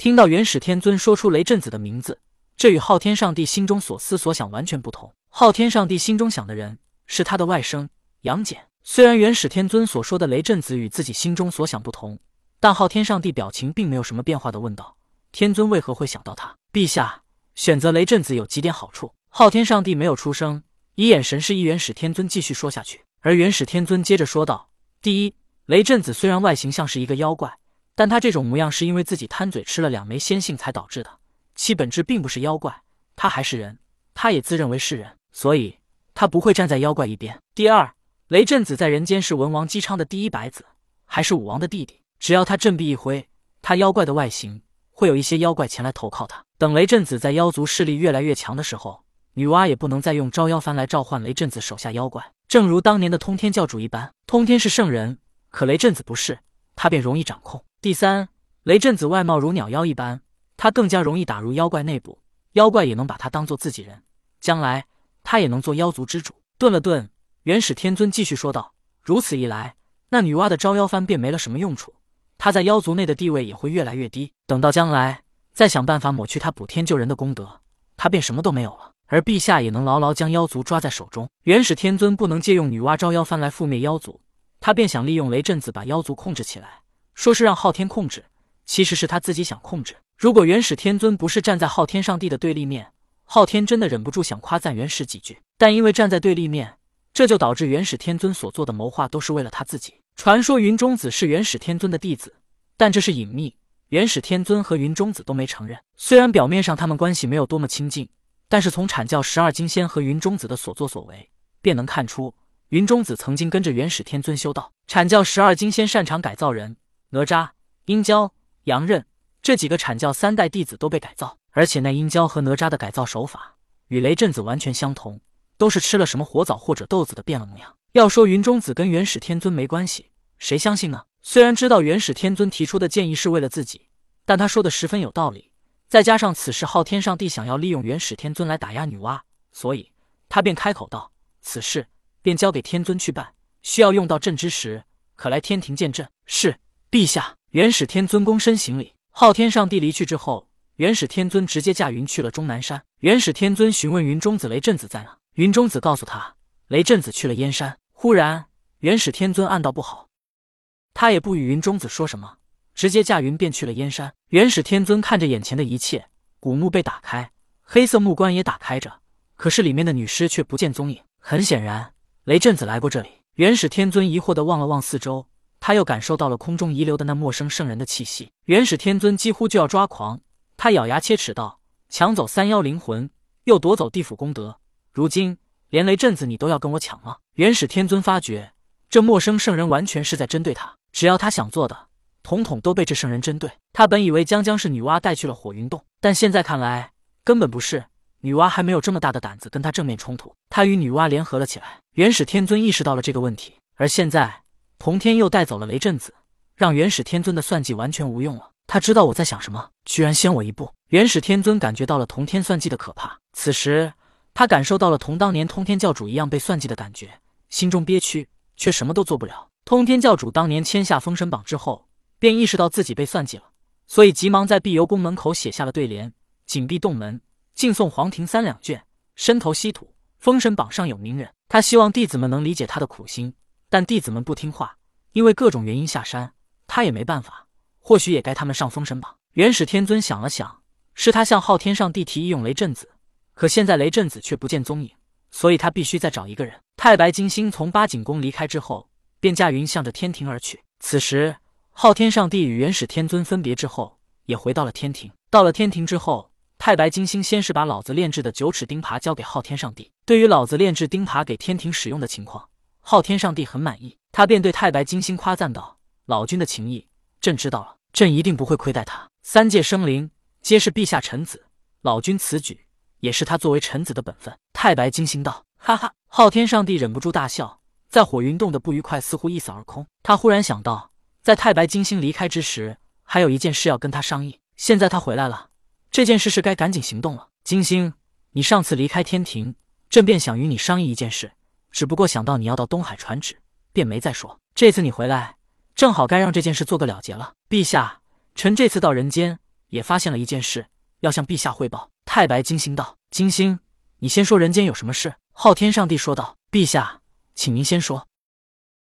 听到元始天尊说出雷震子的名字，这与昊天上帝心中所思所想完全不同。昊天上帝心中想的人是他的外甥杨戬。虽然元始天尊所说的雷震子与自己心中所想不同，但昊天上帝表情并没有什么变化的问道：“天尊为何会想到他？”陛下选择雷震子有几点好处。昊天上帝没有出声，以眼神示意元始天尊继续说下去。而元始天尊接着说道：“第一，雷震子虽然外形像是一个妖怪。”但他这种模样是因为自己贪嘴吃了两枚仙杏才导致的，其本质并不是妖怪，他还是人，他也自认为是人，所以他不会站在妖怪一边。第二，雷震子在人间是文王姬昌的第一百子，还是武王的弟弟，只要他振臂一挥，他妖怪的外形会有一些妖怪前来投靠他。等雷震子在妖族势力越来越强的时候，女娲也不能再用招妖幡来召唤雷震子手下妖怪，正如当年的通天教主一般。通天是圣人，可雷震子不是，他便容易掌控。第三，雷震子外貌如鸟妖一般，他更加容易打入妖怪内部，妖怪也能把他当做自己人，将来他也能做妖族之主。顿了顿，元始天尊继续说道：“如此一来，那女娲的招妖幡便没了什么用处，她在妖族内的地位也会越来越低。等到将来再想办法抹去她补天救人的功德，她便什么都没有了。而陛下也能牢牢将妖族抓在手中。”元始天尊不能借用女娲招妖幡来覆灭妖族，他便想利用雷震子把妖族控制起来。说是让昊天控制，其实是他自己想控制。如果元始天尊不是站在昊天上帝的对立面，昊天真的忍不住想夸赞元始几句。但因为站在对立面，这就导致元始天尊所做的谋划都是为了他自己。传说云中子是元始天尊的弟子，但这是隐秘，元始天尊和云中子都没承认。虽然表面上他们关系没有多么亲近，但是从阐教十二金仙和云中子的所作所为，便能看出云中子曾经跟着元始天尊修道。阐教十二金仙擅长改造人。哪吒、殷郊、杨任这几个阐教三代弟子都被改造，而且那殷郊和哪吒的改造手法与雷震子完全相同，都是吃了什么活枣或者豆子的变了模样。要说云中子跟元始天尊没关系，谁相信呢？虽然知道元始天尊提出的建议是为了自己，但他说的十分有道理。再加上此时昊天上帝想要利用元始天尊来打压女娲，所以他便开口道：“此事便交给天尊去办，需要用到朕之时，可来天庭见朕。”是。陛下，元始天尊躬身行礼。昊天上帝离去之后，元始天尊直接驾云去了终南山。元始天尊询问云中子、雷震子在哪，云中子告诉他，雷震子去了燕山。忽然，元始天尊暗道不好，他也不与云中子说什么，直接驾云便去了燕山。元始天尊看着眼前的一切，古墓被打开，黑色木棺也打开着，可是里面的女尸却不见踪影。很显然，雷震子来过这里。元始天尊疑惑的望了望四周。他又感受到了空中遗留的那陌生圣人的气息，元始天尊几乎就要抓狂。他咬牙切齿道：“抢走三妖灵魂，又夺走地府功德，如今连雷震子你都要跟我抢了。”元始天尊发觉这陌生圣人完全是在针对他，只要他想做的，统统都被这圣人针对。他本以为将将是女娲带去了火云洞，但现在看来根本不是。女娲还没有这么大的胆子跟他正面冲突，他与女娲联合了起来。元始天尊意识到了这个问题，而现在。同天又带走了雷震子，让元始天尊的算计完全无用了。他知道我在想什么，居然先我一步。元始天尊感觉到了同天算计的可怕，此时他感受到了同当年通天教主一样被算计的感觉，心中憋屈，却什么都做不了。通天教主当年签下封神榜之后，便意识到自己被算计了，所以急忙在碧游宫门口写下了对联：“紧闭洞门，敬送黄庭三两卷，身头稀土，封神榜上有名人。”他希望弟子们能理解他的苦心。但弟子们不听话，因为各种原因下山，他也没办法。或许也该他们上封神榜。元始天尊想了想，是他向昊天上帝提议用雷震子，可现在雷震子却不见踪影，所以他必须再找一个人。太白金星从八景宫离开之后，便驾云向着天庭而去。此时，昊天上帝与元始天尊分别之后，也回到了天庭。到了天庭之后，太白金星先是把老子炼制的九齿钉耙交给昊天上帝。对于老子炼制钉耙给天庭使用的情况。昊天上帝很满意，他便对太白金星夸赞道：“老君的情谊，朕知道了，朕一定不会亏待他。三界生灵皆是陛下臣子，老君此举也是他作为臣子的本分。”太白金星道：“哈哈！”昊天上帝忍不住大笑，在火云洞的不愉快似乎一扫而空。他忽然想到，在太白金星离开之时，还有一件事要跟他商议。现在他回来了，这件事是该赶紧行动了。金星，你上次离开天庭，朕便想与你商议一件事。只不过想到你要到东海传旨，便没再说。这次你回来，正好该让这件事做个了结了。陛下，臣这次到人间，也发现了一件事，要向陛下汇报。太白金星道：“金星，你先说人间有什么事？”昊天上帝说道：“陛下，请您先说。”